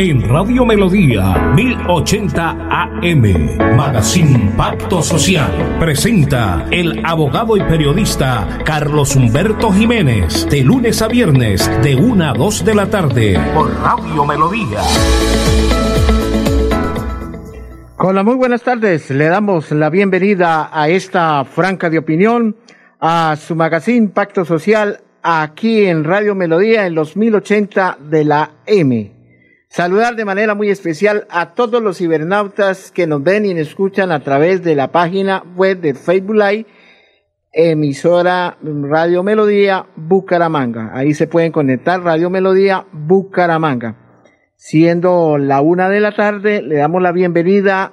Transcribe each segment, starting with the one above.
En Radio Melodía 1080 AM, Magazine Pacto Social, presenta el abogado y periodista Carlos Humberto Jiménez, de lunes a viernes, de 1 a 2 de la tarde, por Radio Melodía. Hola, muy buenas tardes. Le damos la bienvenida a esta franca de opinión, a su magazine Pacto Social, aquí en Radio Melodía, en los 1080 de la M. Saludar de manera muy especial a todos los cibernautas que nos ven y nos escuchan a través de la página web de Facebook Live, emisora Radio Melodía Bucaramanga. Ahí se pueden conectar Radio Melodía Bucaramanga. Siendo la una de la tarde, le damos la bienvenida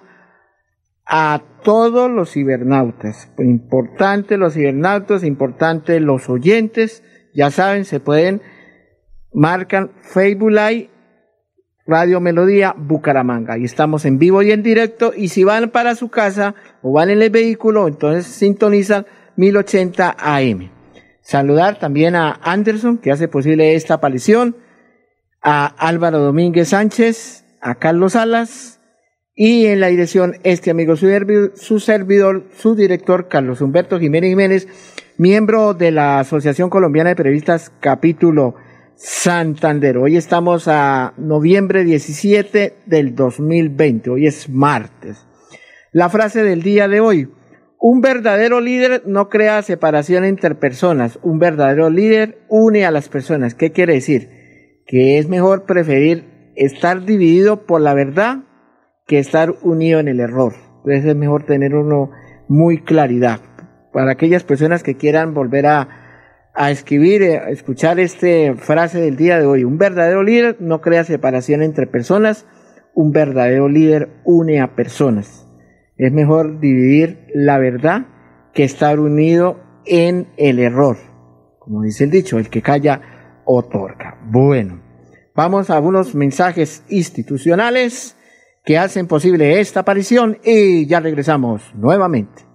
a todos los cibernautas. Importante los cibernautas, importante los oyentes. Ya saben, se pueden, marcan Facebook Live Radio Melodía Bucaramanga. Y estamos en vivo y en directo. Y si van para su casa o van en el vehículo, entonces sintonizan 1080 AM. Saludar también a Anderson, que hace posible esta aparición, a Álvaro Domínguez Sánchez, a Carlos Salas, y en la dirección este amigo su, su servidor, su director, Carlos Humberto Jiménez Jiménez, miembro de la Asociación Colombiana de Periodistas, capítulo Santander. Hoy estamos a noviembre 17 del 2020. Hoy es martes. La frase del día de hoy. Un verdadero líder no crea separación entre personas. Un verdadero líder une a las personas. ¿Qué quiere decir? Que es mejor preferir estar dividido por la verdad que estar unido en el error. Entonces es mejor tener uno muy claridad. Para aquellas personas que quieran volver a a escribir, eh, a escuchar esta frase del día de hoy. Un verdadero líder no crea separación entre personas, un verdadero líder une a personas. Es mejor dividir la verdad que estar unido en el error. Como dice el dicho, el que calla otorga. Bueno, vamos a algunos mensajes institucionales que hacen posible esta aparición y ya regresamos nuevamente.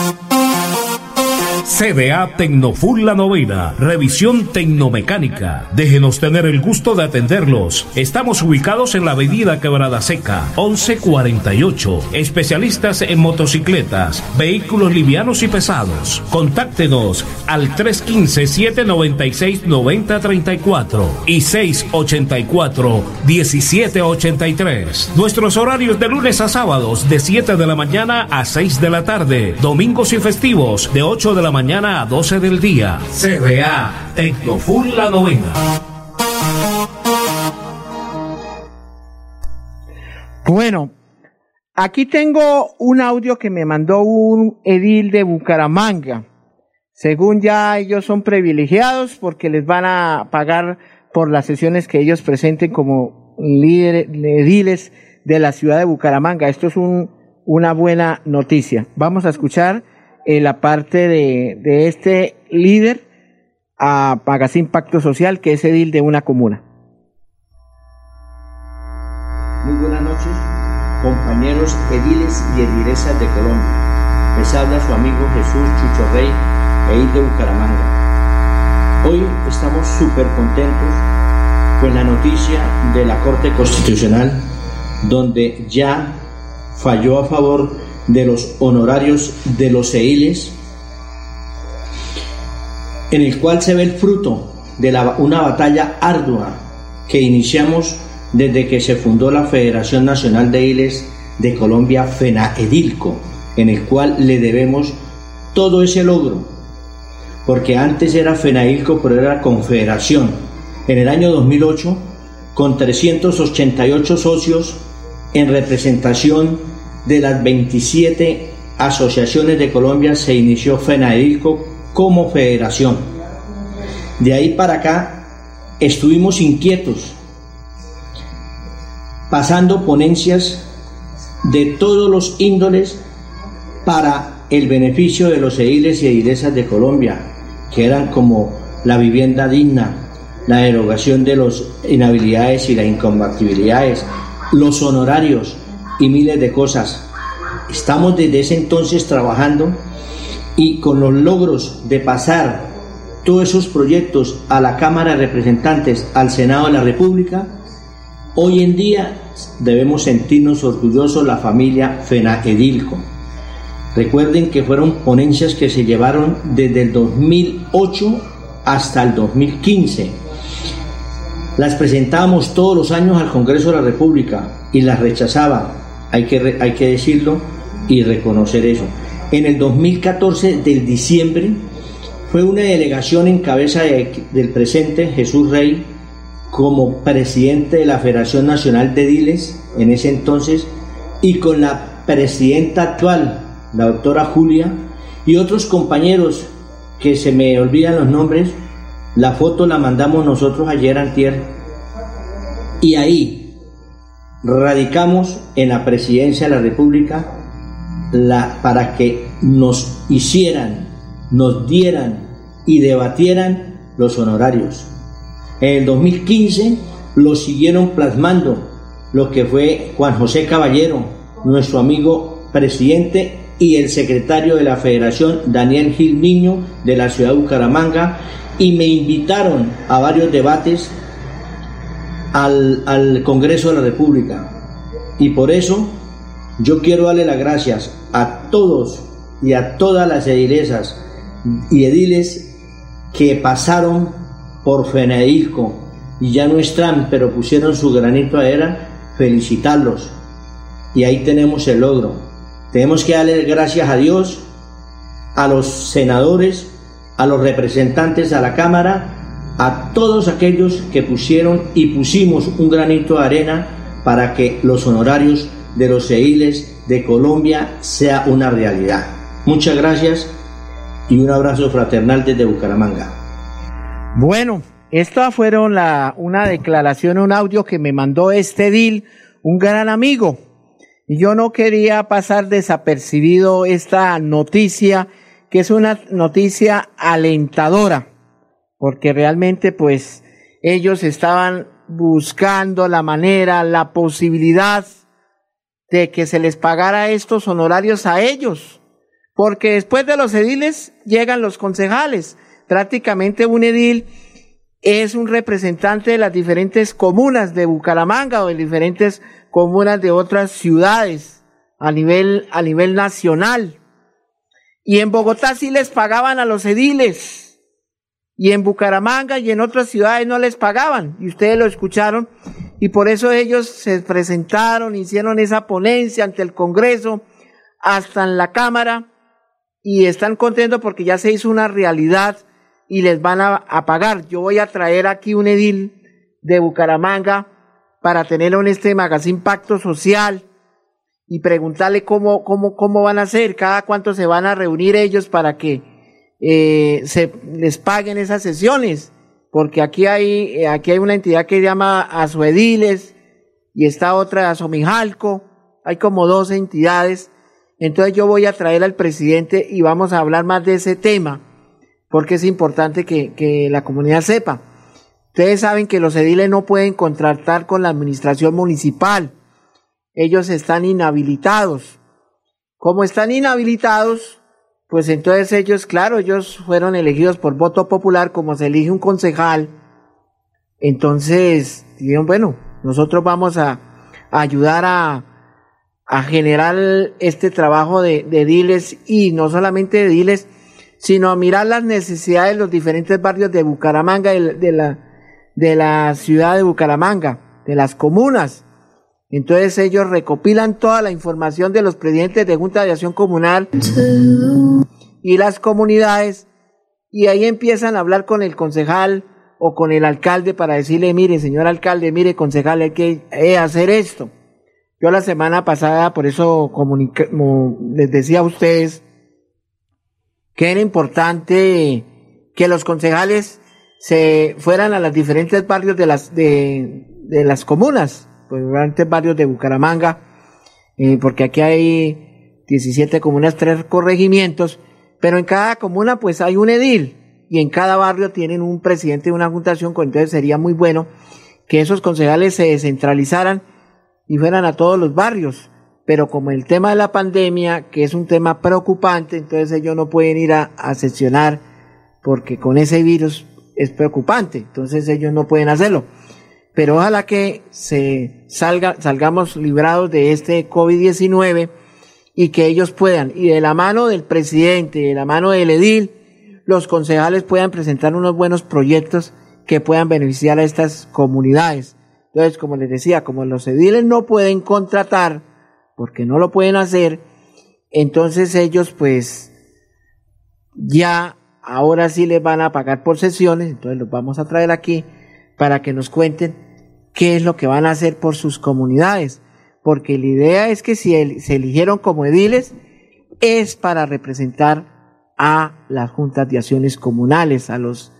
CDA Tecnofull La Novena, revisión tecnomecánica. Déjenos tener el gusto de atenderlos. Estamos ubicados en la avenida Quebrada Seca, 1148. Especialistas en motocicletas, vehículos livianos y pesados. Contáctenos al 315-796-9034 y 684-1783. Nuestros horarios de lunes a sábados de 7 de la mañana a 6 de la tarde. Domingos y festivos de 8 de la mañana a 12 del día. CBA Tecnofull La Novena. Bueno, aquí tengo un audio que me mandó un edil de Bucaramanga. Según ya ellos son privilegiados porque les van a pagar por las sesiones que ellos presenten como líderes, ediles de la ciudad de Bucaramanga. Esto es un, una buena noticia. Vamos a escuchar en la parte de, de este líder a Magazine Impacto Social, que es edil de una comuna. Muy buenas noches, compañeros ediles y edilesas de Colombia. Les habla su amigo Jesús Chucho Rey, edil de Bucaramanga. Hoy estamos súper contentos con la noticia de la Corte Constitucional, donde ya falló a favor de los honorarios de los eiles, en el cual se ve el fruto de una batalla ardua que iniciamos desde que se fundó la Federación Nacional de Eiles de Colombia, FENAEDILCO, en el cual le debemos todo ese logro, porque antes era FENAILCO, pero era Confederación. En el año 2008, con 388 socios en representación de las 27 asociaciones de Colombia se inició FENADILCO como federación. De ahí para acá estuvimos inquietos, pasando ponencias de todos los índoles para el beneficio de los ediles y edilesas de Colombia, que eran como la vivienda digna, la derogación de las inhabilidades y las incompatibilidades, los honorarios y miles de cosas. Estamos desde ese entonces trabajando y con los logros de pasar todos esos proyectos a la Cámara de Representantes, al Senado de la República, hoy en día debemos sentirnos orgullosos la familia Fenaedilco. Recuerden que fueron ponencias que se llevaron desde el 2008 hasta el 2015. Las presentábamos todos los años al Congreso de la República y las rechazaba, hay que, hay que decirlo y reconocer eso. En el 2014 del diciembre fue una delegación en cabeza del presente Jesús Rey como presidente de la Federación Nacional de Diles en ese entonces y con la presidenta actual, la doctora Julia, y otros compañeros que se me olvidan los nombres, la foto la mandamos nosotros ayer antier y ahí radicamos en la presidencia de la República la, para que nos hicieran, nos dieran y debatieran los honorarios. En el 2015 lo siguieron plasmando lo que fue Juan José Caballero, nuestro amigo presidente y el secretario de la Federación, Daniel Gil Niño, de la ciudad de Bucaramanga, y me invitaron a varios debates al, al Congreso de la República. Y por eso yo quiero darle las gracias a todos y a todas las edilesas y ediles que pasaron por Fenedilco y ya no están, pero pusieron su granito a era, felicitarlos. Y ahí tenemos el logro. Tenemos que darle gracias a Dios, a los senadores, a los representantes a la Cámara, a todos aquellos que pusieron y pusimos un granito de arena para que los honorarios de los ediles de Colombia sea una realidad. Muchas gracias y un abrazo fraternal desde Bucaramanga. Bueno, esta la, una declaración, un audio que me mandó este Dil, un gran amigo. Y yo no quería pasar desapercibido esta noticia, que es una noticia alentadora, porque realmente pues ellos estaban buscando la manera, la posibilidad de que se les pagara estos honorarios a ellos, porque después de los ediles llegan los concejales. Prácticamente un edil es un representante de las diferentes comunas de Bucaramanga o de diferentes comunas de otras ciudades a nivel, a nivel nacional. Y en Bogotá sí les pagaban a los ediles. Y en Bucaramanga y en otras ciudades no les pagaban. Y ustedes lo escucharon y por eso ellos se presentaron, hicieron esa ponencia ante el Congreso, hasta en la Cámara, y están contentos porque ya se hizo una realidad y les van a, pagar. Yo voy a traer aquí un edil de Bucaramanga para tenerlo en este magazine Pacto Social y preguntarle cómo, cómo, cómo van a hacer, cada cuánto se van a reunir ellos para que eh, se les paguen esas sesiones porque aquí hay, eh, aquí hay una entidad que se llama Azuediles y está otra Asomijalco, hay como dos entidades, entonces yo voy a traer al presidente y vamos a hablar más de ese tema, porque es importante que, que la comunidad sepa. Ustedes saben que los ediles no pueden contratar con la administración municipal, ellos están inhabilitados. Como están inhabilitados, pues entonces ellos, claro, ellos fueron elegidos por voto popular como se elige un concejal. Entonces dijeron, bueno, nosotros vamos a, ayudar a, generar este trabajo de, de diles y no solamente de diles, sino a mirar las necesidades de los diferentes barrios de Bucaramanga, de la, de la ciudad de Bucaramanga, de las comunas. Entonces ellos recopilan toda la información de los presidentes de Junta de Acción Comunal y las comunidades y ahí empiezan a hablar con el concejal o con el alcalde para decirle, mire, señor alcalde, mire, concejal, hay que hacer esto. Yo la semana pasada, por eso les decía a ustedes que era importante que los concejales se fueran a los diferentes barrios de las, de, de las comunas pues, varios de Bucaramanga, eh, porque aquí hay 17 comunas, tres corregimientos, pero en cada comuna pues hay un edil. y en cada barrio tienen un presidente de una juntación, entonces sería muy bueno que esos concejales se descentralizaran y fueran a todos los barrios. Pero como el tema de la pandemia, que es un tema preocupante, entonces ellos no pueden ir a, a sesionar porque con ese virus es preocupante, entonces ellos no pueden hacerlo. Pero ojalá que se salga, salgamos librados de este COVID-19 y que ellos puedan, y de la mano del presidente, de la mano del edil, los concejales puedan presentar unos buenos proyectos que puedan beneficiar a estas comunidades. Entonces, como les decía, como los ediles no pueden contratar, porque no lo pueden hacer, entonces ellos pues ya ahora sí les van a pagar por sesiones, entonces los vamos a traer aquí para que nos cuenten qué es lo que van a hacer por sus comunidades, porque la idea es que si se eligieron como ediles es para representar a las juntas de acciones comunales, a los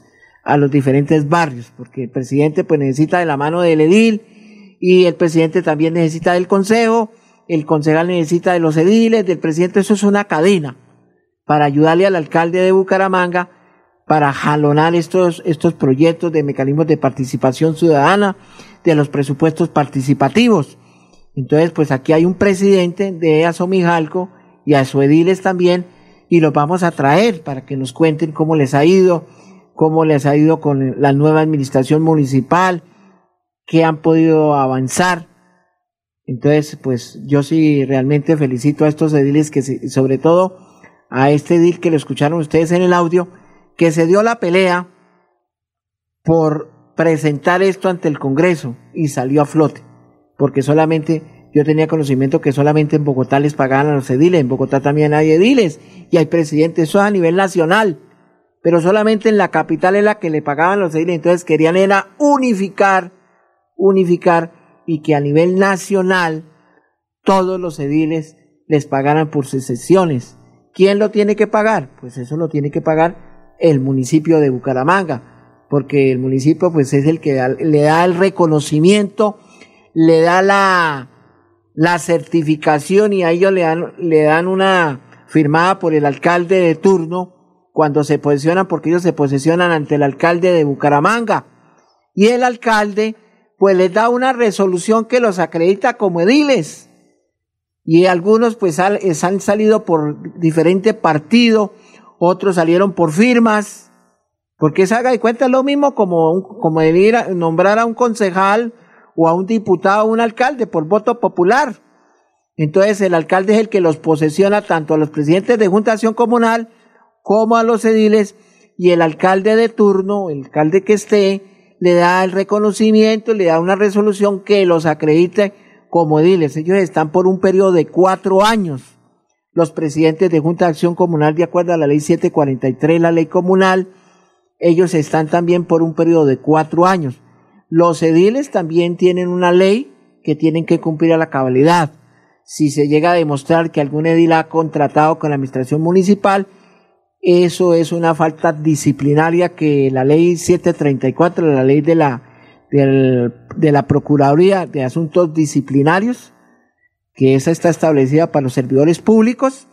a los diferentes barrios, porque el presidente pues necesita de la mano del edil y el presidente también necesita del consejo, el concejal necesita de los ediles, del presidente, eso es una cadena para ayudarle al alcalde de Bucaramanga para jalonar estos, estos proyectos de mecanismos de participación ciudadana, de los presupuestos participativos. Entonces, pues aquí hay un presidente de Asomijalco y a su ediles también, y los vamos a traer para que nos cuenten cómo les ha ido, cómo les ha ido con la nueva administración municipal, qué han podido avanzar. Entonces, pues yo sí realmente felicito a estos ediles que sobre todo a este edil que lo escucharon ustedes en el audio, que se dio la pelea por presentar esto ante el Congreso y salió a flote, porque solamente yo tenía conocimiento que solamente en Bogotá les pagaban a los ediles, en Bogotá también hay ediles y hay presidentes, eso es a nivel nacional, pero solamente en la capital es la que le pagaban los ediles, entonces querían era unificar, unificar y que a nivel nacional todos los ediles les pagaran por sus sesiones ¿Quién lo tiene que pagar? Pues eso lo tiene que pagar el municipio de Bucaramanga, porque el municipio pues es el que le da el reconocimiento, le da la, la certificación y a ellos le dan, le dan una firmada por el alcalde de turno cuando se posesionan, porque ellos se posesionan ante el alcalde de Bucaramanga. Y el alcalde pues les da una resolución que los acredita como ediles y algunos pues han salido por diferente partido, otros salieron por firmas, porque se haga de cuenta lo mismo como, como nombrar a un concejal o a un diputado o un alcalde por voto popular. Entonces el alcalde es el que los posesiona tanto a los presidentes de juntación comunal como a los ediles y el alcalde de turno, el alcalde que esté, le da el reconocimiento, le da una resolución que los acredite como ediles. Ellos están por un periodo de cuatro años. Los presidentes de Junta de Acción Comunal, de acuerdo a la ley 743, la ley comunal, ellos están también por un periodo de cuatro años. Los ediles también tienen una ley que tienen que cumplir a la cabalidad. Si se llega a demostrar que algún edil ha contratado con la administración municipal, eso es una falta disciplinaria que la ley 734, la ley de la de la Procuraduría de Asuntos Disciplinarios, que esa está establecida para los servidores públicos,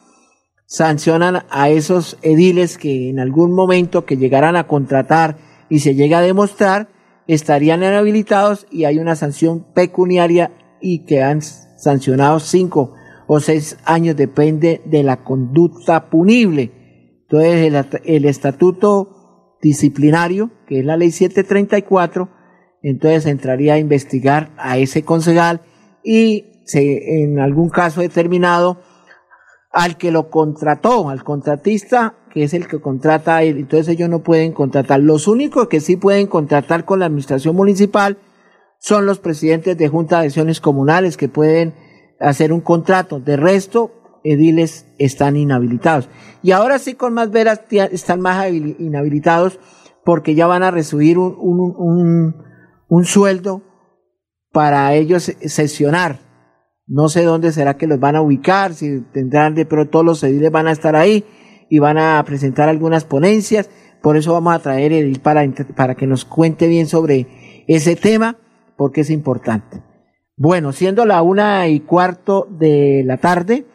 sancionan a esos ediles que en algún momento que llegaran a contratar y se llega a demostrar, estarían inhabilitados y hay una sanción pecuniaria y quedan sancionados cinco o seis años, depende de la conducta punible. Entonces, el, el estatuto disciplinario, que es la ley 734, entonces entraría a investigar a ese concejal y se, en algún caso determinado al que lo contrató, al contratista, que es el que contrata a él. Entonces ellos no pueden contratar. Los únicos que sí pueden contratar con la administración municipal son los presidentes de junta de acciones comunales que pueden hacer un contrato. De resto, ediles están inhabilitados. Y ahora sí con más veras están más inhabilitados porque ya van a recibir un, un un sueldo para ellos sesionar. No sé dónde será que los van a ubicar, si tendrán de, pero todos los ediles van a estar ahí y van a presentar algunas ponencias. Por eso vamos a traer el para, para que nos cuente bien sobre ese tema, porque es importante. Bueno, siendo la una y cuarto de la tarde,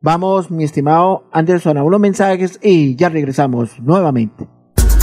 vamos, mi estimado Anderson, a unos mensajes y ya regresamos nuevamente.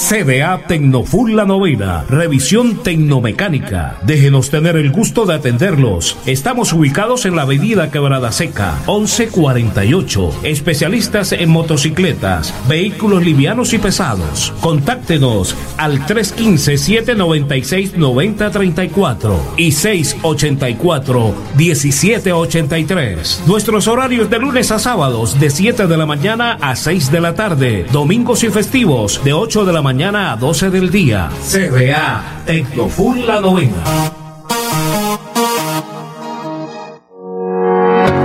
CDA Tecnofull La Novena, revisión tecnomecánica. Déjenos tener el gusto de atenderlos. Estamos ubicados en la avenida Quebrada Seca, 1148. Especialistas en motocicletas, vehículos livianos y pesados. Contáctenos al 315-796-9034 y 684-1783. Nuestros horarios de lunes a sábados de 7 de la mañana a 6 de la tarde. Domingos y festivos de 8 de la mañana mañana a 12 del día. CBA Tecnofull La Novena.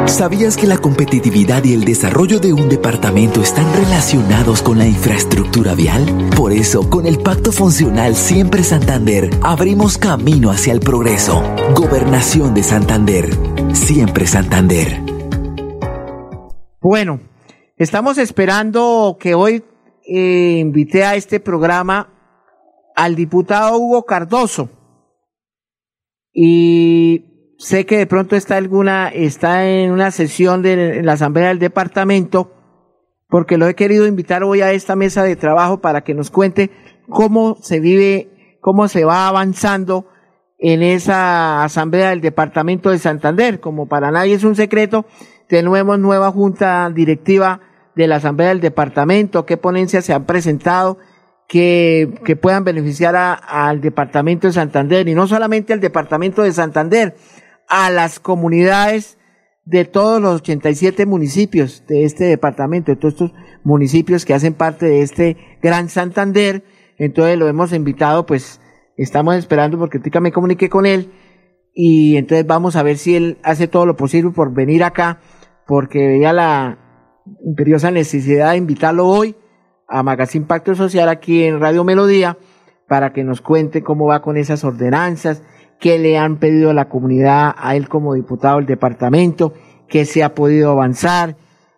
¿Sabías que la competitividad y el desarrollo de un departamento están relacionados con la infraestructura vial? Por eso, con el Pacto Funcional Siempre Santander, abrimos camino hacia el progreso. Gobernación de Santander. Siempre Santander. Bueno, estamos esperando que hoy eh, invité a este programa al diputado Hugo Cardoso. Y sé que de pronto está alguna, está en una sesión de la Asamblea del Departamento, porque lo he querido invitar hoy a esta mesa de trabajo para que nos cuente cómo se vive, cómo se va avanzando en esa Asamblea del Departamento de Santander. Como para nadie es un secreto, tenemos nueva junta directiva de la Asamblea del Departamento, qué ponencias se han presentado que, que puedan beneficiar al Departamento de Santander y no solamente al Departamento de Santander, a las comunidades de todos los 87 municipios de este departamento, de todos estos municipios que hacen parte de este Gran Santander. Entonces lo hemos invitado, pues estamos esperando porque Tica me comuniqué con él y entonces vamos a ver si él hace todo lo posible por venir acá porque veía la, imperiosa necesidad de invitarlo hoy a Magazine Pacto Social aquí en Radio Melodía para que nos cuente cómo va con esas ordenanzas, qué le han pedido a la comunidad, a él como diputado del departamento, qué se ha podido avanzar,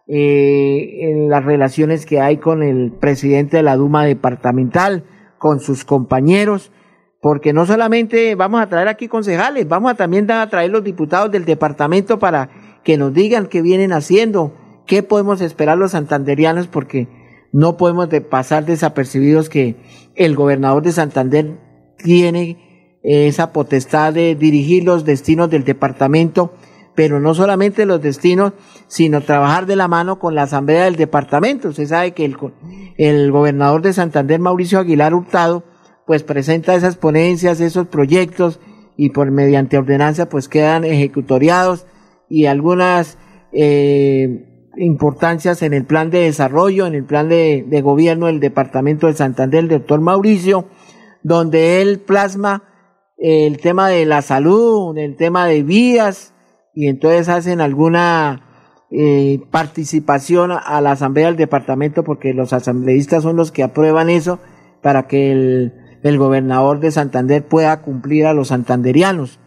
eh, en las relaciones que hay con el presidente de la Duma departamental, con sus compañeros, porque no solamente vamos a traer aquí concejales, vamos a también a traer los diputados del departamento para que nos digan qué vienen haciendo, ¿Qué podemos esperar los santanderianos? Porque no podemos pasar desapercibidos que el gobernador de Santander tiene esa potestad de dirigir los destinos del departamento, pero no solamente los destinos, sino trabajar de la mano con la asamblea del departamento. Usted sabe que el, el gobernador de Santander, Mauricio Aguilar Hurtado, pues presenta esas ponencias, esos proyectos y por mediante ordenanza pues quedan ejecutoriados y algunas eh, importancias en el plan de desarrollo, en el plan de, gobierno del departamento de Santander, el doctor Mauricio, donde él plasma el tema de la salud, el tema de vías, y entonces hacen alguna eh, participación a la asamblea del departamento, porque los asambleístas son los que aprueban eso, para que el, el gobernador de Santander pueda cumplir a los santanderianos.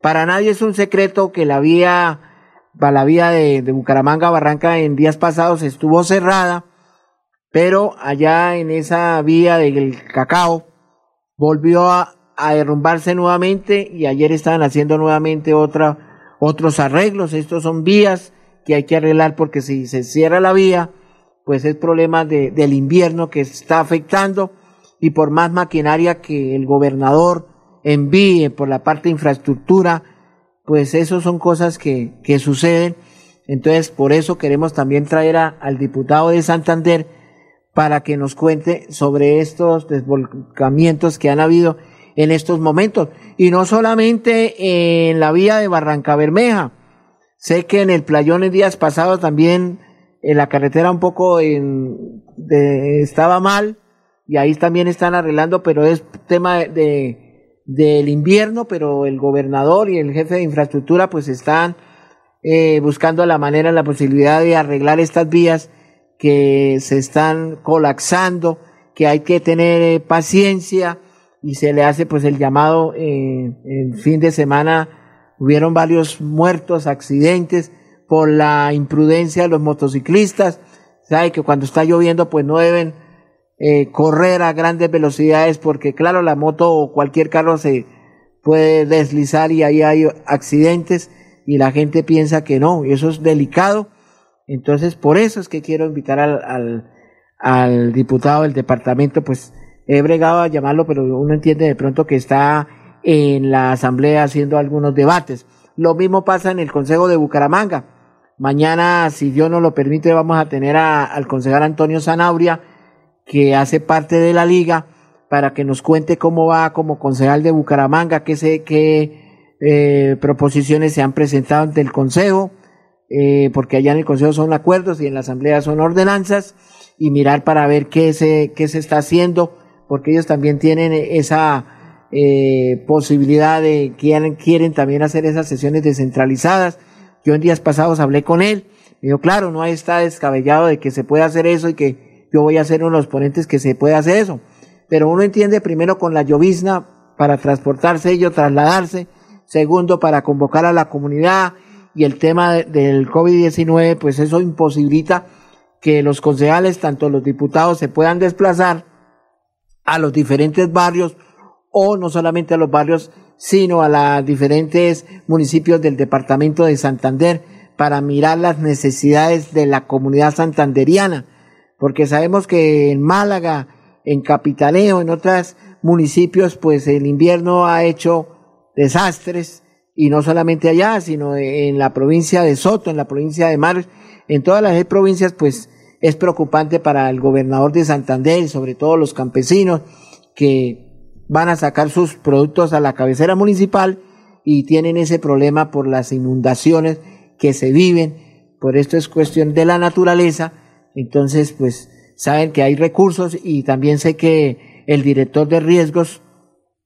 Para nadie es un secreto que la vía la vía de, Bucaramanga a Barranca en días pasados estuvo cerrada, pero allá en esa vía del cacao volvió a, derrumbarse nuevamente y ayer estaban haciendo nuevamente otros arreglos. Estos son vías que hay que arreglar porque si se cierra la vía, pues es problema de, del invierno que está afectando y por más maquinaria que el gobernador envíe por la parte de infraestructura, pues eso son cosas que, que suceden. Entonces, por eso queremos también traer al diputado de Santander para que nos cuente sobre estos desvolcamientos que han habido en estos momentos. Y no solamente en la vía de Barranca Bermeja. Sé que en el playón en días pasados también en la carretera un poco estaba mal y ahí también están arreglando, pero es tema de del invierno, pero el gobernador y el jefe de infraestructura pues están eh, buscando la manera, la posibilidad de arreglar estas vías que se están colapsando, que hay que tener eh, paciencia y se le hace pues el llamado eh, el fin de semana hubieron varios muertos, accidentes por la imprudencia de los motociclistas. Sabe que cuando está lloviendo pues no deben eh, correr a grandes velocidades porque claro la moto o cualquier carro se puede deslizar y ahí hay accidentes y la gente piensa que no y eso es delicado. Entonces por eso es que quiero invitar al, al, al diputado del departamento pues he bregado a llamarlo, pero uno entiende de pronto que está en la asamblea haciendo algunos debates. Lo mismo pasa en el Consejo de Bucaramanga. Mañana, si Dios nos lo permite, vamos a tener al concejal Antonio Zanabria, que hace parte de la liga, para que nos cuente cómo va como concejal de Bucaramanga, qué, sé, qué eh, proposiciones se han presentado ante el Consejo, eh, porque allá en el Consejo son acuerdos y en la Asamblea son ordenanzas, y mirar para ver qué se, qué se está haciendo porque ellos también tienen esa eh, posibilidad de, quieren, quieren también hacer esas sesiones descentralizadas. Yo en días pasados hablé con él, me dijo, claro, no está descabellado de que se pueda hacer eso y que yo voy a ser uno de los ponentes que se puede hacer eso. Pero uno entiende primero con la llovizna para transportarse ellos, trasladarse. Segundo, para convocar a la comunidad. Y el tema del COVID-19, pues eso imposibilita que los concejales, tanto los diputados, se puedan desplazar a los diferentes barrios o no solamente a los barrios, sino a los diferentes municipios del departamento de Santander para mirar las necesidades de la comunidad santanderiana, porque sabemos que en Málaga, en Capitaleo, en otros municipios, pues el invierno ha hecho desastres, y no solamente allá, sino en la provincia de Soto, en la provincia de Mar, en todas las provincias, pues es preocupante para el gobernador de Santander y sobre todo los campesinos que van a sacar sus productos a la cabecera municipal y tienen ese problema por las inundaciones que se viven. Por esto es cuestión de la naturaleza. Entonces, pues saben que hay recursos y también sé que el director de riesgos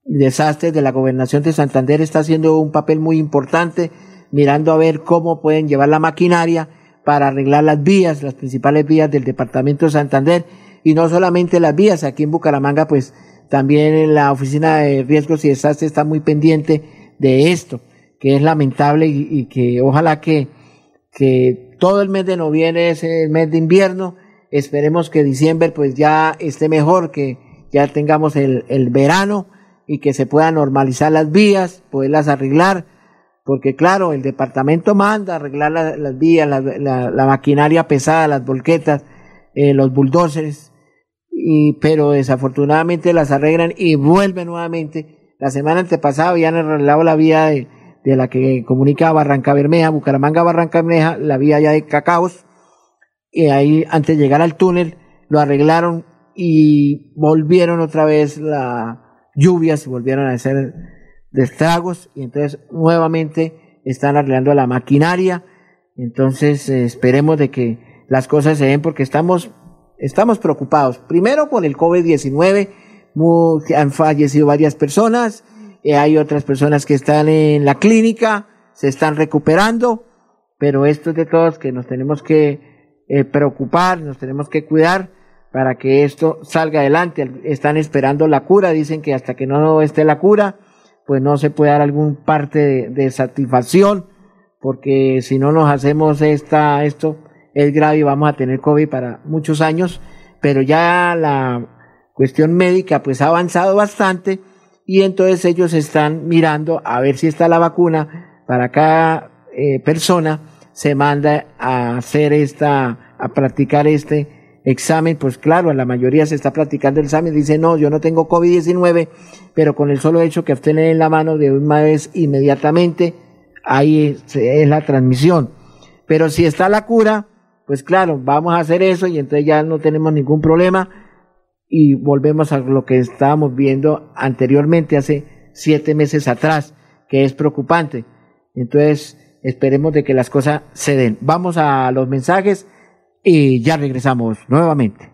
y desastres de la gobernación de Santander está haciendo un papel muy importante mirando a ver cómo pueden llevar la maquinaria para arreglar las vías, las principales vías del departamento de Santander, y no solamente las vías, aquí en Bucaramanga, pues también la oficina de riesgos y desastres está muy pendiente de esto, que es lamentable y, que ojalá que, que todo el mes de noviembre es el mes de invierno, esperemos que diciembre pues ya esté mejor, que ya tengamos el, verano y que se puedan normalizar las vías, poderlas arreglar, porque claro, el departamento manda arreglar las vías, la, maquinaria pesada, las volquetas, eh, los bulldozers, y, pero desafortunadamente las arreglan y vuelven nuevamente. La semana antepasada habían arreglado la vía de, la que comunica Barranca Bermeja, Bucaramanga Barranca Bermeja, la vía ya de Cacaos, y ahí antes de llegar al túnel lo arreglaron y volvieron otra vez las lluvias y volvieron a hacer de estragos y entonces nuevamente están arreglando la maquinaria. Entonces eh, esperemos de que las cosas se den porque estamos, estamos preocupados. Primero con el COVID-19, han fallecido varias personas, hay otras personas que están en la clínica, se están recuperando, pero esto es de todos que nos tenemos que eh, preocupar, nos tenemos que cuidar para que esto salga adelante. Están esperando la cura, dicen que hasta que no esté la cura, pues no se puede dar algún parte de, satisfacción, porque si no nos hacemos esta, esto, es grave y vamos a tener COVID para muchos años, pero ya la cuestión médica pues ha avanzado bastante y entonces ellos están mirando a ver si está la vacuna para cada eh, persona. Se manda a hacer esta, a practicar este examen, pues claro, en la mayoría se está practicando el examen, dice, no, yo no tengo COVID-19, pero con el solo hecho que usted en la mano de una vez inmediatamente, ahí es, la transmisión. Pero si está la cura, pues claro, vamos a hacer eso y entonces ya no tenemos ningún problema y volvemos a lo que estábamos viendo anteriormente, hace siete meses atrás, que es preocupante. Entonces, esperemos de que las cosas se den. Vamos a los mensajes y ya regresamos nuevamente.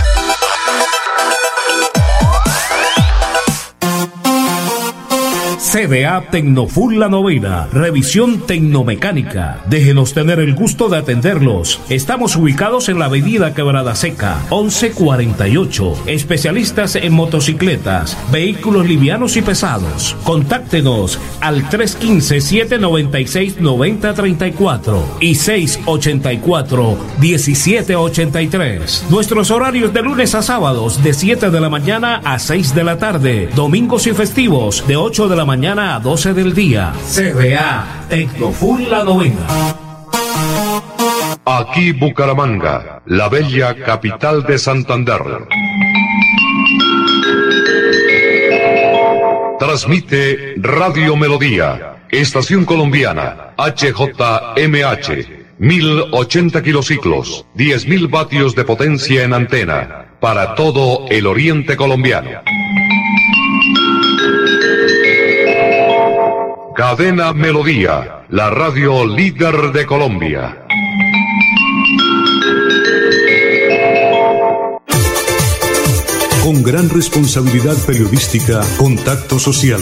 CDA Tecnofull La Novena, revisión tecnomecánica. Déjenos tener el gusto de atenderlos. Estamos ubicados en la avenida Quebrada Seca, 1148. Especialistas en motocicletas, vehículos livianos y pesados. Contáctenos al 315-796-9034 y 684-1783. Nuestros horarios de lunes a sábados de 7 de la mañana a 6 de la tarde. Domingos y festivos de 8 de la mañana mañana a 12 del día. CBA Tecnofull La Novena. Aquí Bucaramanga, la bella capital de Santander. Transmite Radio Melodía, Estación Colombiana, HJMH. 1080 kilociclos, 10.000 vatios de potencia en antena, para todo el oriente colombiano. Cadena Melodía, la radio líder de Colombia. Con gran responsabilidad periodística, Contacto Social.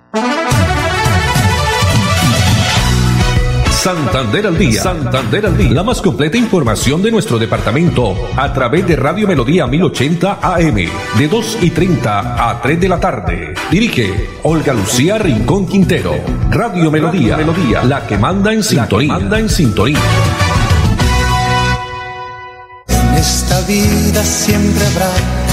Santander al día. Santander al día. La más completa información de nuestro departamento a través de Radio Melodía 1080 AM de 2 y 30 a 3 de la tarde. Dirige Olga Lucía Rincón Quintero. Radio Melodía, Melodía, la que manda en sintonía. manda en sintonía. En esta vida siempre habrá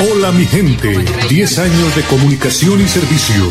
hola mi gente, 10 años de comunicación y servicio.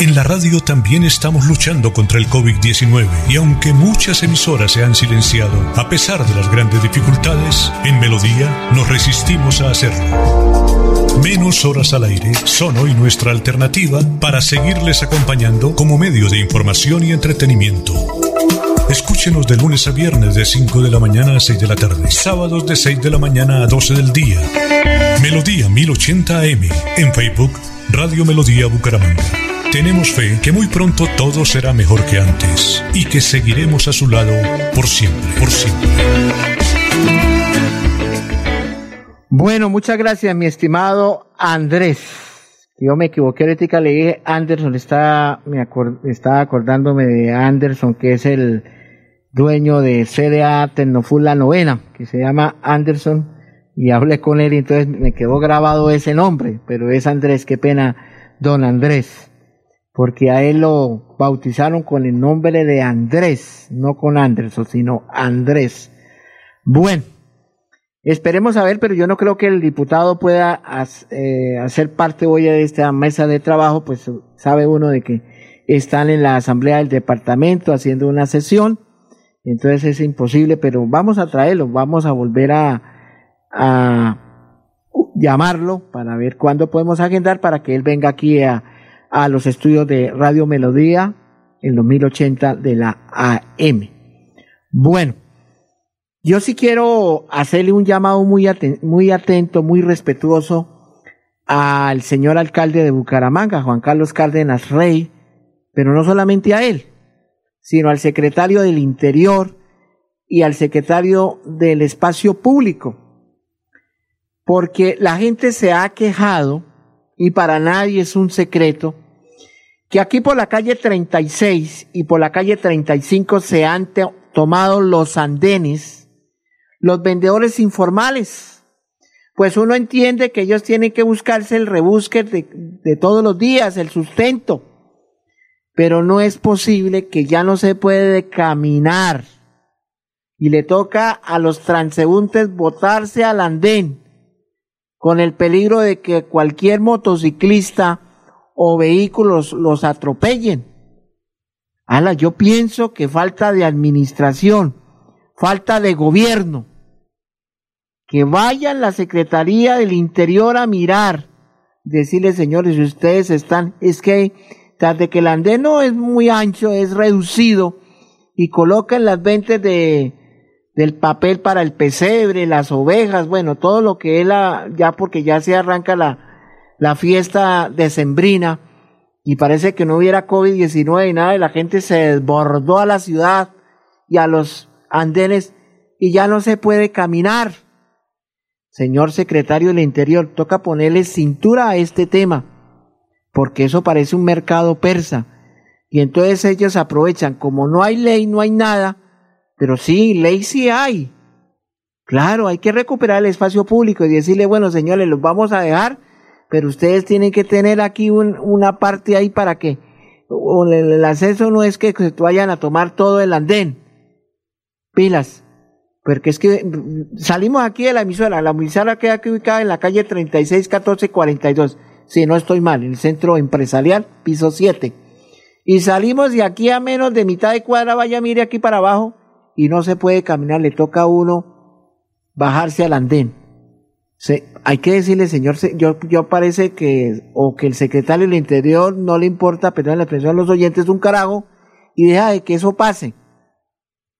en la radio también estamos luchando contra el COVID-19 y aunque muchas emisoras se han silenciado, a pesar de las grandes dificultades, en Melodía nos resistimos a hacerlo. Menos horas al aire son hoy nuestra alternativa para seguirles acompañando como medio de información y entretenimiento. Escúchenos de lunes a viernes de 5 de la mañana a 6 de la tarde, sábados de 6 de la mañana a 12 del día. Melodía 1080 AM, en Facebook, Radio Melodía Bucaramanga. Tenemos fe que muy pronto todo será mejor que antes y que seguiremos a su lado por siempre, por siempre. Bueno, muchas gracias, mi estimado Andrés. Yo me equivoqué ahorita, le dije Anderson, está, me estaba acordándome de Anderson, que es el dueño de CDA Tecnoful La Novena, que se llama Anderson, y hablé con él y entonces me quedó grabado ese nombre, pero es Andrés, qué pena, don Andrés, porque a él lo bautizaron con el nombre de Andrés, no con Anderson, sino Andrés. Bueno, esperemos a ver, pero yo no creo que el diputado pueda eh, hacer parte hoy de esta mesa de trabajo, pues sabe uno de que están en la asamblea del departamento haciendo una sesión entonces es imposible, pero vamos a traerlo, vamos a volver a, llamarlo para ver cuándo podemos agendar para que él venga aquí a, los estudios de Radio Melodía en 2080 de la AM. Bueno, yo sí quiero hacerle un llamado muy, muy atento, muy respetuoso al señor alcalde de Bucaramanga, Juan Carlos Cárdenas Rey, pero no solamente a él, sino al secretario del Interior y al secretario del Espacio Público. Porque la gente se ha quejado, y para nadie es un secreto, que aquí por la calle 36 y por la calle 35 se han tomado los andenes, los vendedores informales. Pues uno entiende que ellos tienen que buscarse el rebusque de, de todos los días, el sustento pero no es posible que ya no se puede caminar y le toca a los transeúntes botarse al andén con el peligro de que cualquier motociclista o vehículos los atropellen. Ala, yo pienso que falta de administración, falta de gobierno. Que vayan la Secretaría del Interior a mirar, decirle, señores, ustedes están, es que de que el andén no es muy ancho, es reducido y colocan las ventas de, del papel para el pesebre, las ovejas, bueno, todo lo que es la, ya porque ya se arranca la, la fiesta decembrina y parece que no hubiera COVID-19 y nada, y la gente se desbordó a la ciudad y a los andenes y ya no se puede caminar. Señor secretario del Interior, toca ponerle cintura a este tema porque eso parece un mercado persa. Y entonces ellos aprovechan, como no hay ley, no hay nada, pero sí, ley sí hay. Claro, hay que recuperar el espacio público y decirle, bueno, señores, los vamos a dejar, pero ustedes tienen que tener aquí una parte ahí para que el, acceso no es que se vayan a tomar todo el andén. Pilas. Porque es que salimos aquí de la emisora, la emisora queda aquí ubicada en la calle 36 14 42 si no estoy mal, en el centro empresarial, piso 7. Y salimos de aquí a menos de mitad de cuadra, vaya, mire aquí para abajo, y no se puede caminar, le toca a uno bajarse al andén. hay que decirle, señor, yo, yo parece que, o que el secretario del Interior no le importa, perdón la expresión a los oyentes, un carajo, y deja de que eso pase.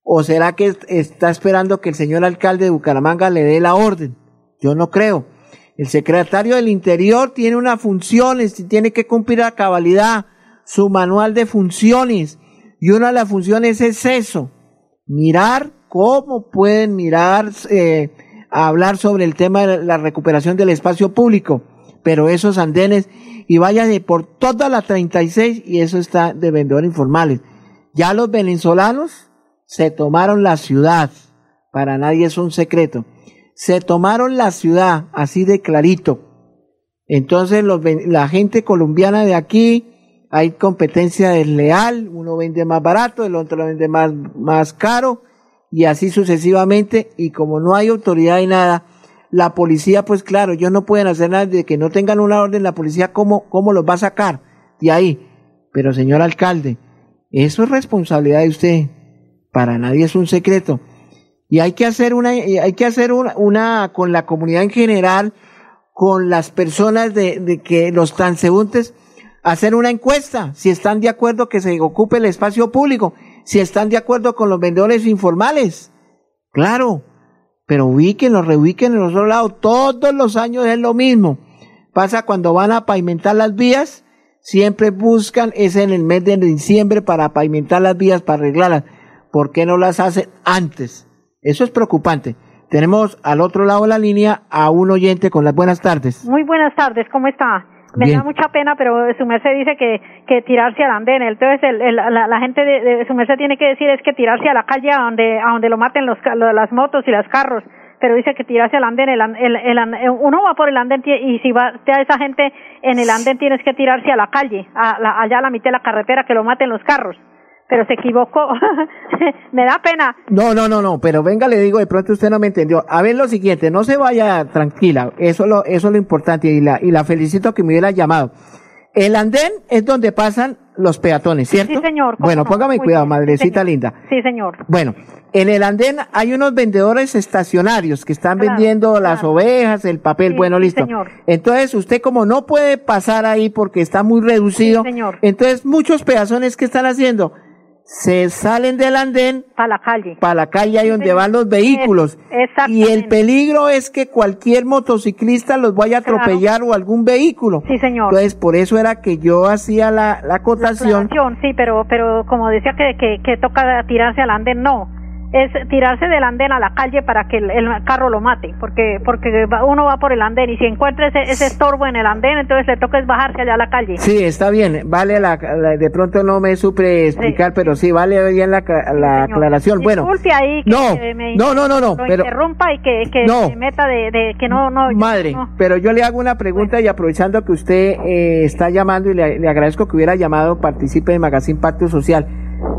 ¿O será que está esperando que el señor alcalde de Bucaramanga le dé la orden? Yo no creo. El secretario del Interior tiene una función, tiene que cumplir a cabalidad su manual de funciones. Y una de las funciones es eso, mirar cómo pueden mirar, eh, hablar sobre el tema de la recuperación del espacio público. Pero esos andenes, y vaya de por toda la 36, y eso está de vendedores informales. Ya los venezolanos se tomaron la ciudad. Para nadie es un secreto se tomaron la ciudad, así de clarito. Entonces la gente colombiana de aquí, hay competencia desleal, uno vende más barato, el otro lo vende más, más caro, y así sucesivamente, y como no hay autoridad y nada, la policía, pues claro, ellos no pueden hacer nada de que no tengan una orden, la policía, ¿cómo, cómo los va a sacar de ahí? Pero señor alcalde, eso es responsabilidad de usted, para nadie es un secreto y hay que hacer una, hay que hacer una, con la comunidad en general, con las personas de, de que los transeúntes, hacer una encuesta, si están de acuerdo que se ocupe el espacio público, si están de acuerdo con los vendedores informales. Claro, pero ubíquenlo, reubiquen en los otros lados. Todos los años es lo mismo. Pasa cuando van a pavimentar las vías, siempre buscan, es en el mes de diciembre para pavimentar las vías, para arreglarlas. ¿Por qué no las hacen antes? Eso es preocupante. Tenemos al otro lado de la línea a un oyente con las buenas tardes. Muy buenas tardes, ¿cómo está? Me Bien. da mucha pena, pero su merced dice que, que tirarse al andén. Entonces, el, el- la, la gente de, de su merced tiene que decir es que tirarse a la calle a donde, a donde lo maten los, las motos y los carros. Pero dice que tirarse al andén, el, el, el uno va por el andén y si va a esa gente en el andén tienes que tirarse a la calle, a la- allá a la mitad de la carretera que lo maten los carros. Pero se equivocó. me da pena. No, no, no, no, pero venga, le digo, de pronto usted no me entendió. A ver lo siguiente, no se vaya tranquila, eso, lo, eso es lo importante y la, y la felicito que me hubiera llamado. El andén es donde pasan los peatones, ¿cierto? Sí, señor. ¿cómo Bueno, no? póngame Muy cuidado, bien, madrecita linda. Sí, señor. Bueno, en el andén hay unos vendedores estacionarios que están Claro, vendiendo las claro. ovejas, el papel, Sí, bueno, sí, listo. señor. Entonces, usted como no puede pasar ahí porque está muy reducido, Sí, señor. entonces muchos peatones que están haciendo se salen del andén Para la calle. para la calle ahí donde van los vehículos. Y el peligro es que cualquier motociclista los vaya a atropellar o algún vehículo. Sí, señor. Entonces, por eso era que yo hacía la, la acotación. Aclaración, Sí, pero, pero como decía que, que, que toca tirarse al andén, no. Es tirarse del andén a la calle para que el, el carro lo mate, porque porque uno va por el andén y si encuentra ese, ese estorbo en el andén, entonces le toca es bajarse allá a la calle. Sí, está bien, vale la, la- de pronto no me supe explicar, pero sí vale bien la, la aclaración. Bueno, ahí que, no, que me no, no, no, no, lo pero interrumpa y que, que No. se meta de, de que no, no. yo- madre, no. pero yo le hago una pregunta y aprovechando que usted eh, está llamando y le, le agradezco que hubiera llamado, participe en Magazine Pacto Social.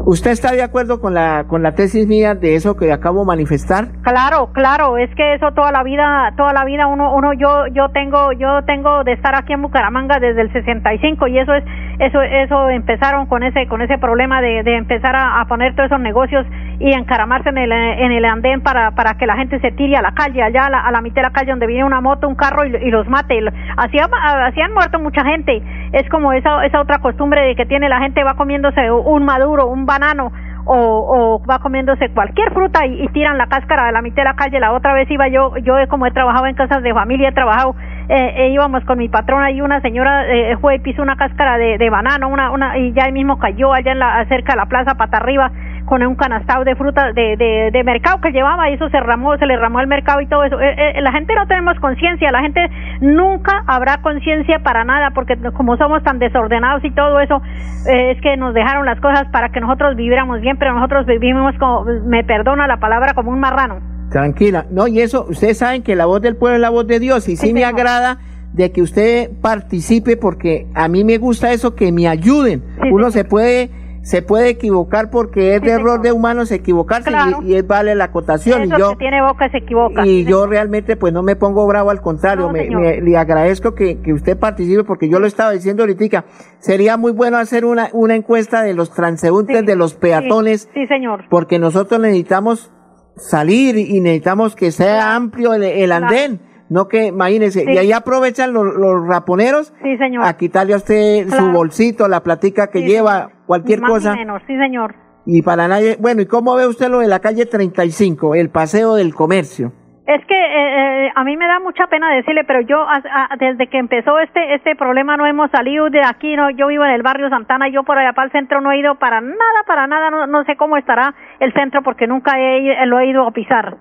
¿Usted está de acuerdo con la con la tesis mía de eso que acabo de manifestar? Claro, claro, es que eso toda la vida, toda la vida uno, uno, yo, yo tengo, yo tengo de estar aquí en Bucaramanga desde el 65 y eso es, eso, eso empezaron con ese, con ese problema de, de empezar a, poner todos esos negocios y encaramarse en el, en el andén para, para que la gente se tire a la calle, allá a la, mitad de la calle donde viene una moto, un carro y, y los mate. Así, ha- así han muerto mucha gente. Es como esa, esa otra costumbre de que tiene la gente va comiéndose un maduro, un banano o, o va comiéndose cualquier fruta y, tiran la cáscara de la mitad de la calle. La otra vez iba yo, yo como he trabajado en casas de familia, he trabajado, eh, eh, íbamos con mi patrona y una señora eh, fue y pisó una cáscara de, de banano, una, una, y ya ahí mismo cayó allá en la, cerca de la plaza, pata arriba, con un canastado de fruta de, de, mercado que llevaba y eso se ramó, se le ramó el mercado y todo eso. Eh, eh, la gente no tenemos conciencia, la gente nunca habrá conciencia para nada porque como somos tan desordenados y todo eso, eh, es que nos dejaron las cosas para que nosotros viviéramos bien, pero nosotros vivimos como, me perdona la palabra, como un marrano. Tranquila. No, y eso, ustedes saben que la voz del pueblo es la voz de Dios y sí, me agrada de que usted participe porque a mí me gusta eso que me ayuden. Sí, Uno se puede se puede equivocar porque es de error de humanos equivocarse Claro. y, y es vale la acotación Eso y yo que tiene boca se equivoca. y yo realmente pues no me pongo bravo al contrario No, me, me- le agradezco que, que usted participe porque yo lo estaba diciendo ahorita sería muy bueno hacer una una encuesta de los transeúntes Sí, de los peatones Sí, sí, señor. porque nosotros necesitamos salir y necesitamos que sea amplio el, el andén, no que, imagínense, Sí. y ahí aprovechan los, los raponeros Sí, señor. a quitarle a usted su bolsito, la platica que Sí, lleva, señor. cualquier Más cosa, menos, sí, señor. y para nadie, bueno, ¿y cómo ve usted lo de la calle 35, el paseo del comercio? Es que eh, a mí me da mucha pena decirle, pero yo a- a- desde que empezó este este problema no hemos salido de aquí, no yo vivo en el barrio Santana, yo por allá para el centro no he ido para nada, para nada, no, no sé cómo estará el centro porque nunca he, lo he ido a pisar.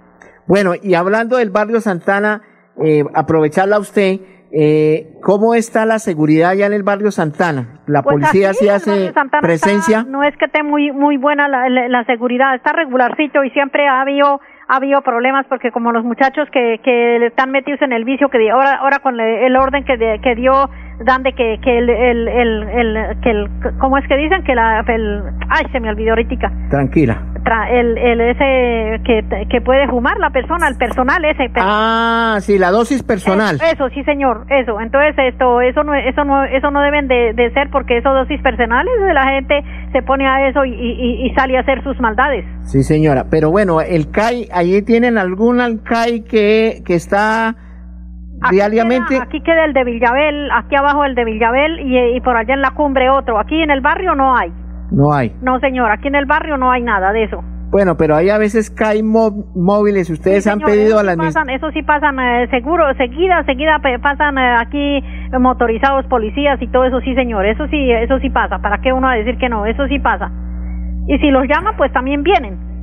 Bueno, y hablando del barrio Santana, eh, aprovecharla a usted, eh, ¿cómo está la seguridad allá en el barrio Santana? ¿La Pues policía sí hace presencia? está- no es que esté muy muy buena la, la- la seguridad, está regularcito y siempre ha habido ha habido problemas porque como los muchachos que, que están metidos en el vicio que ahora ahora con el orden que, de- que dio dan de que, que el, el, el, el- que el cómo es que dicen que la el ay se me olvidó ahorita Tranquila. Tra- el, el ese que, que puede fumar la persona el personal ese Ah, sí, la dosis personal. eso, eso, sí, señor, eso. Entonces, esto, eso no, eso no, eso no deben de, de ser porque esos dosis personales de la gente se pone a eso y, y, y sale a hacer sus maldades. Sí, señora. Pero bueno, el CAI, allí tienen algún CAI que, que está Aquí diariamente. queda, aquí queda el de Villabel, aquí abajo el de Villabel y, y por allá en la cumbre otro. Aquí en el barrio no hay. No hay. No, señor, aquí en el barrio no hay nada de eso. Bueno, pero hay a veces mó- móviles. Ustedes Sí, han pedido a sí las pasan, Eso sí pasan eh, seguro, seguida, seguida pasan eh, aquí eh, motorizados policías y todo eso sí, señor. Eso sí, eso sí pasa. ¿Para qué uno va a decir que no? Eso sí pasa. Y si los llama, pues también vienen.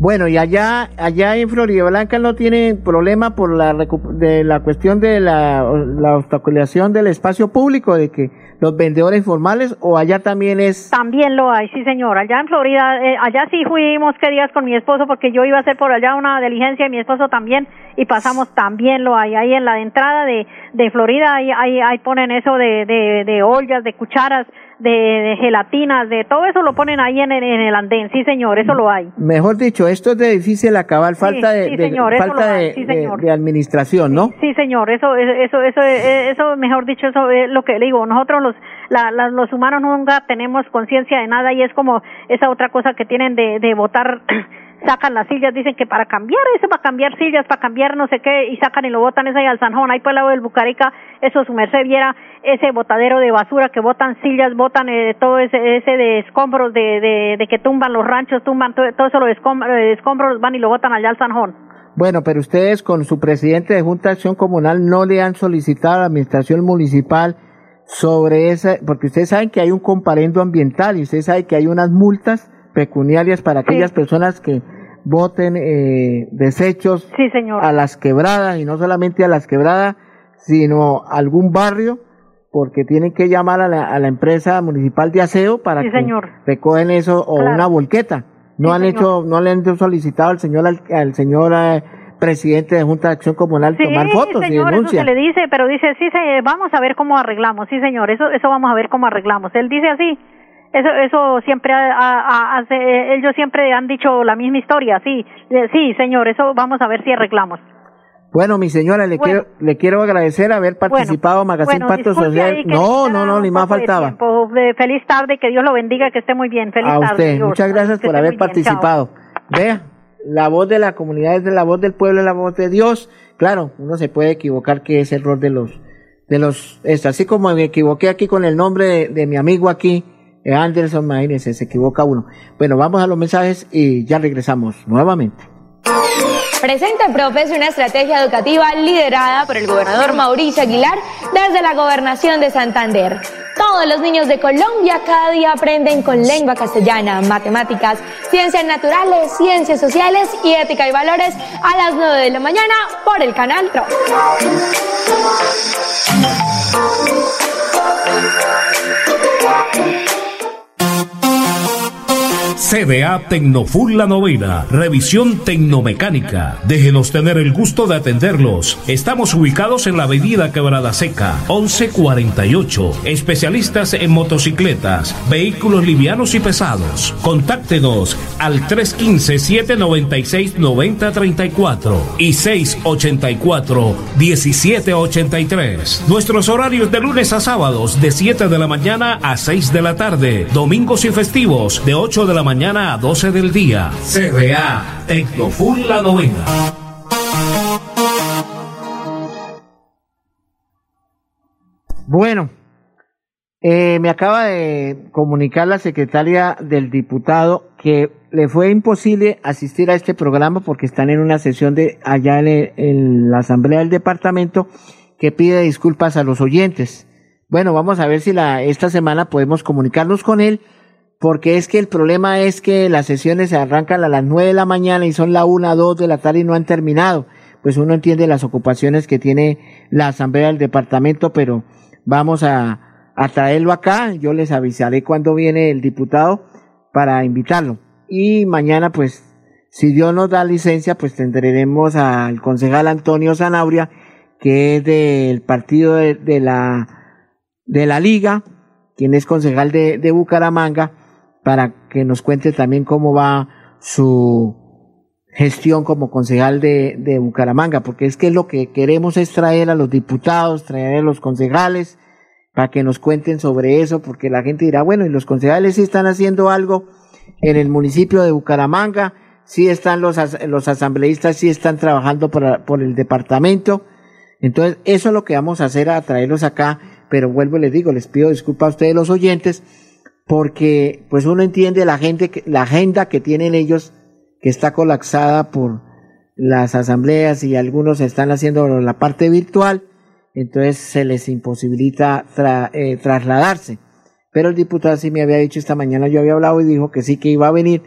Bueno, y allá, allá en Florida Blanca no tiene problema por la, de la cuestión de la, la obstaculización del espacio público, de que los vendedores formales o allá también es también lo hay sí señor. Allá en Florida eh, allá sí fuimos qué días con mi esposo porque yo iba a hacer por allá una diligencia y mi esposo también y pasamos también lo hay. Ahí en la entrada de de Florida ahí ahí, ahí ponen eso de, de de ollas de cucharas de, de, gelatinas, de todo eso lo ponen ahí en, en, el andén, sí señor, eso lo hay. Mejor dicho, esto es de difícil acabar, falta de, falta de, administración, ¿no? Sí, señor, eso, eso, eso, eso, mejor dicho, eso es lo que le digo, nosotros los, la, los humanos nunca tenemos conciencia de nada y es como esa otra cosa que tienen de, de votar sacan las sillas, dicen que para cambiar eso, para cambiar sillas, para cambiar no sé qué, y sacan y lo botan ese ahí al Sanjón, ahí por el lado del Bucarica, eso su merced viera ese botadero de basura que botan sillas, botan eh, todo ese, ese de escombros, de, de, que tumban los ranchos, tumban todo, eso lo de escombros, van y lo botan allá al Sanjón. Bueno, pero ustedes con su presidente de Junta de Acción Comunal no le han solicitado a la administración municipal sobre esa, porque ustedes saben que hay un comparendo ambiental y ustedes saben que hay unas multas pecuniarias para aquellas personas que voten eh, desechos a las quebradas y no solamente a las quebradas, sino a algún barrio porque tienen que llamar a la, a la empresa municipal de aseo para que recogen eso o una volqueta. No han hecho, no le han solicitado al señor al, señor eh, presidente de Junta de Acción Comunal tomar fotos señor, y denuncia. Eso se le dice, pero dice sí, se, vamos a ver cómo arreglamos, sí señor, eso eso vamos a ver cómo arreglamos. Él dice así, eso eso siempre hace ellos siempre han dicho la misma historia sí sí señor eso vamos a ver si arreglamos bueno, mi señora, le quiero le quiero agradecer haber participado en Magazine Pacto Social. No, no, no, ni más faltaba. Feliz tarde, que Dios lo bendiga, que esté muy bien. Feliz a usted, muchas gracias por haber participado. Vea, la voz de la comunidad es de la voz del pueblo, es la voz de Dios. Claro, uno se puede equivocar que es error de los de los es así como me equivoqué aquí con el nombre de mi amigo aquí Anderson, imagínense, se equivoca uno. Bueno, vamos a los mensajes y ya regresamos nuevamente. Presenta Profes una estrategia educativa liderada por el gobernador Mauricio Aguilar desde la gobernación de Santander. Todos los niños de Colombia cada día aprenden con lengua castellana, matemáticas, ciencias naturales, ciencias sociales y ética y valores a las 9 de la mañana por el canal TRO. CDA Tecnofull La Novena, revisión tecnomecánica. Déjenos tener el gusto de atenderlos. Estamos ubicados en la avenida Quebrada Seca, 1148. Especialistas en motocicletas, vehículos livianos y pesados. Contáctenos al 315-796-9034 y 684-1783. Nuestros horarios de lunes a sábados de 7 de la mañana a 6 de la tarde. Domingos y festivos de 8 de la mañana a 12 del día. CBA Tecnofull La Novena. Bueno, eh, me acaba de comunicar la secretaria del diputado que le fue imposible asistir a este programa porque están en una sesión de allá en, la asamblea del departamento que pide disculpas a los oyentes. Bueno, vamos a ver si la, esta semana podemos comunicarnos con él porque es que el problema es que las sesiones se arrancan a las nueve de la mañana y son la una, dos de la tarde y no han terminado. Pues uno entiende las ocupaciones que tiene la asamblea del departamento, pero vamos a, a traerlo acá. Yo les avisaré cuando viene el diputado para invitarlo. Y mañana, pues, si Dios nos da licencia, pues tendremos al concejal Antonio Zanabria, que es del partido de, de la, de la Liga, quien es concejal de, de Bucaramanga, para que nos cuente también cómo va su gestión como concejal de, de Bucaramanga, porque es que lo que queremos es traer a los diputados, traer a los concejales, para que nos cuenten sobre eso, porque la gente dirá, bueno, y los concejales sí están haciendo algo en el municipio de Bucaramanga, sí están los, los asambleístas, sí están trabajando por, por el departamento. Entonces, eso es lo que vamos a hacer, a traerlos acá, pero vuelvo y les digo, les pido disculpas a ustedes los oyentes, porque pues uno entiende la gente la agenda que tienen ellos que está colapsada por las asambleas y algunos están haciendo la parte virtual entonces se les imposibilita eh, trasladarse pero el diputado sí me había dicho esta mañana yo había hablado y dijo que sí que iba a venir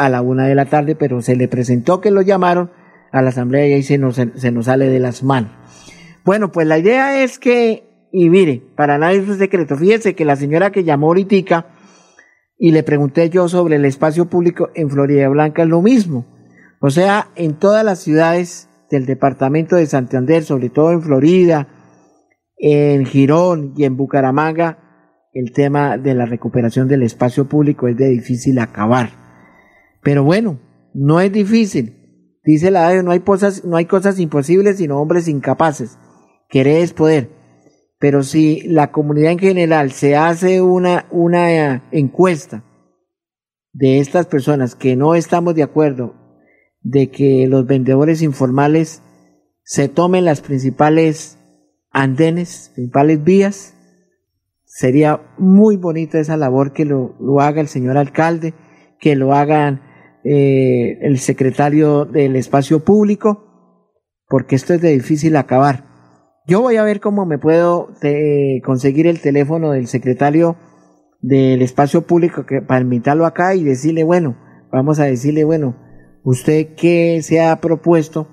a la una de la tarde, pero se le presentó que lo llamaron a la asamblea y ahí se nos, se nos sale de las manos. Bueno, pues la idea es que, y mire, para nadie es un secreto, fíjese que la señora que llamó ahorita y le pregunté yo sobre el espacio público en Florida Blanca es lo mismo. O sea, en todas las ciudades del departamento de Santander, sobre todo en Florida, en Girón y en Bucaramanga, el tema de la recuperación del espacio público es de difícil acabar. Pero bueno, no es difícil. Dice la ADE, no hay cosas, no hay cosas imposibles, sino hombres incapaces. Querer es poder. Pero si la comunidad en general se hace una, una encuesta de estas personas que no estamos de acuerdo de que los vendedores informales se tomen las principales andenes, principales vías, sería muy bonita esa labor que lo, lo haga el señor alcalde, que lo hagan eh, el secretario del espacio público, porque esto es de difícil acabar. Yo voy a ver cómo me puedo eh, conseguir el teléfono del secretario del espacio público que, para invitarlo acá y decirle, bueno, vamos a decirle, bueno, usted qué se ha propuesto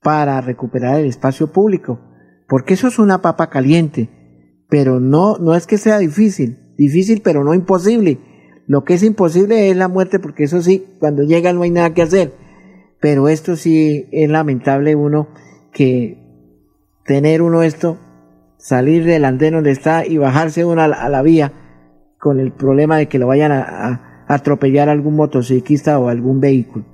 para recuperar el espacio público, porque eso es una papa caliente, pero no, no es que sea difícil, difícil pero no imposible lo que es imposible es la muerte, porque eso sí, cuando llega no hay nada que hacer. Pero esto sí es lamentable uno que tener uno esto, salir del andén donde está y bajarse uno a la, vía con el problema de que lo vayan a, atropellar algún motociclista o algún vehículo.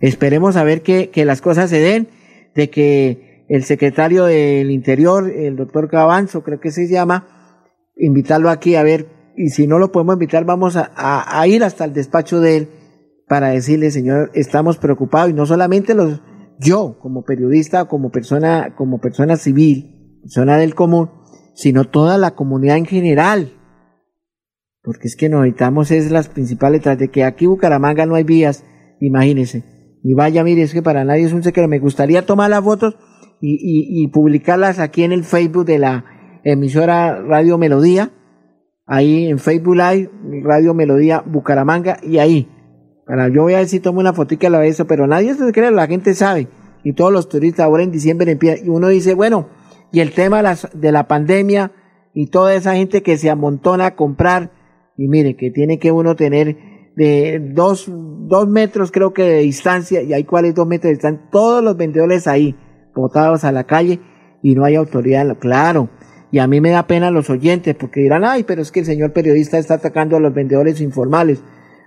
Esperemos a ver que, que las cosas se den, de que el secretario del Interior, el doctor Cabanzo, creo que se llama, invitarlo aquí a ver y si no lo podemos invitar, vamos a, ir hasta el despacho de él para decirle, señor, estamos preocupados y no solamente los, yo como periodista, como persona, como persona civil, persona del común, sino toda la comunidad en general. Porque es que necesitamos es las principales, tras de que aquí Bucaramanga no hay vías, imagínense. Y vaya, mire, es que para nadie es un secreto. Me gustaría tomar las fotos y, y, y publicarlas aquí en el Facebook de la emisora Radio Melodía ahí en Facebook Live, Radio Melodía Bucaramanga, y ahí. Para, yo voy a ver si tomo una fotica a la vez, pero nadie se cree, la gente sabe. Y todos los turistas ahora en diciembre empiezan, y uno dice, bueno, y el tema de, la pandemia y toda esa gente que se amontona a comprar, y mire, que tiene que uno tener de dos, dos metros creo que de distancia, y hay cuáles dos metros distancia, todos los vendedores ahí, botados a la calle, y no hay autoridad, claro y a mí me da pena los oyentes porque dirán, ay, pero es que el señor periodista está atacando a los vendedores informales.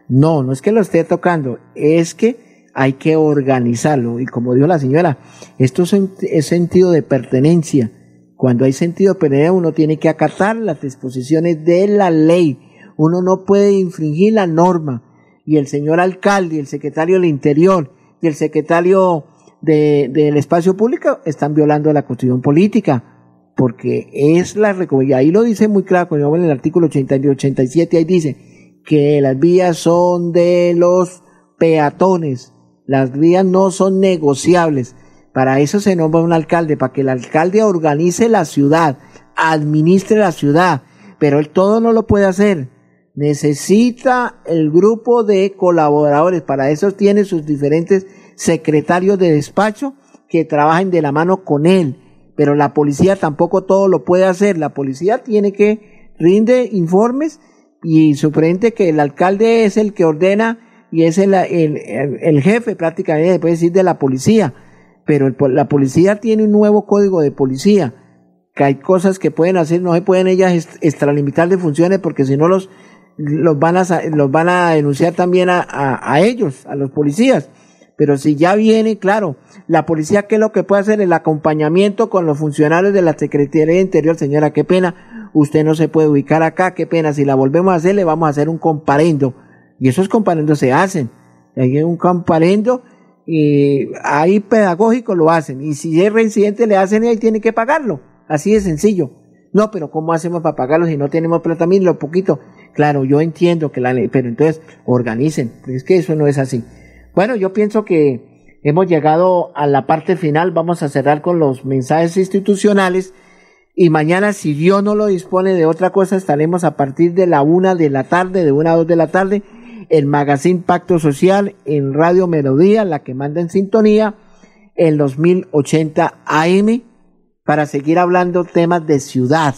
No, no es que lo esté tocando, es que hay que organizarlo. Y como dijo la señora, esto es sentido de pertenencia. Cuando hay sentido de pertenencia, uno tiene que acatar las disposiciones de la ley. Uno no puede infringir la norma. Y el señor alcalde, el secretario del Interior y el secretario del Espacio Público están violando la constitución política porque es la recomendación, ahí lo dice muy claro, cuando en el artículo 87, ahí dice que las vías son de los peatones, las vías no son negociables. Para eso se nombra un alcalde, para que el alcalde organice la ciudad, administre la ciudad, pero él todo no lo puede hacer. Necesita el grupo de colaboradores, para eso tiene sus diferentes secretarios de despacho que trabajen de la mano con él pero la policía tampoco todo lo puede hacer. La policía tiene que rinde informes y sorprende que el alcalde es el que ordena y es el, el, jefe prácticamente, puede decir, de la policía. Pero la policía tiene un nuevo código de policía, que hay cosas que pueden hacer, no se pueden ellas extralimitar de funciones porque si no los, los, van, a, los van a denunciar también a, a ellos, a los policías. Pero si ya viene, claro, la policía, ¿qué es lo que puede hacer? El acompañamiento con los funcionarios de la Secretaría de Interior. Señora, qué pena, usted no se puede ubicar acá, qué pena. Si la volvemos a hacer, le vamos a hacer un comparendo. Y esos comparendos se hacen. Hay un comparendo y ahí pedagógico lo hacen. Y si es reincidente, le hacen y ahí tiene que pagarlo. Así de sencillo. No, pero ¿cómo hacemos para pagarlo si no tenemos plata? Mire, lo poquito. Claro, yo entiendo que la ley, pero entonces organicen. Es que eso no es así. Bueno, yo pienso que hemos llegado a la parte final. Vamos a cerrar con los mensajes institucionales. Y mañana, si Dios no lo dispone de otra cosa, estaremos a partir de la una de la tarde, de una a dos de la tarde, el Magazine Pacto Social en Radio Melodía, la que manda en sintonía, en los 1080 AM, para seguir hablando temas de ciudad,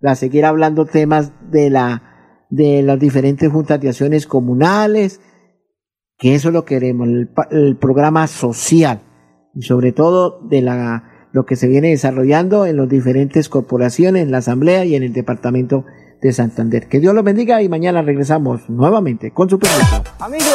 para seguir hablando temas de la de las diferentes juntas de acciones comunales, que eso lo queremos, el, el programa social, y sobre todo de la lo que se viene desarrollando en las diferentes corporaciones, en la Asamblea y en el Departamento de Santander. Que Dios los bendiga y mañana regresamos nuevamente con su permiso. Amigos,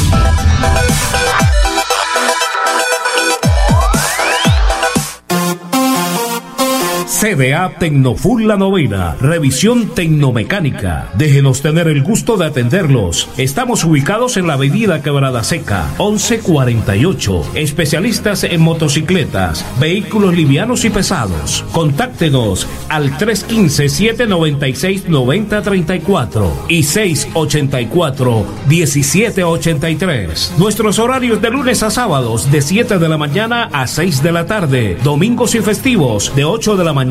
CDA Tecnofull La Novena, revisión tecnomecánica. Déjenos tener el gusto de atenderlos. Estamos ubicados en la avenida Quebrada Seca, 1148. Especialistas en motocicletas, vehículos livianos y pesados. Contáctenos al 315-796-9034 y 684-1783. Nuestros horarios de lunes a sábados de 7 de la mañana a 6 de la tarde. Domingos y festivos de 8 de la mañana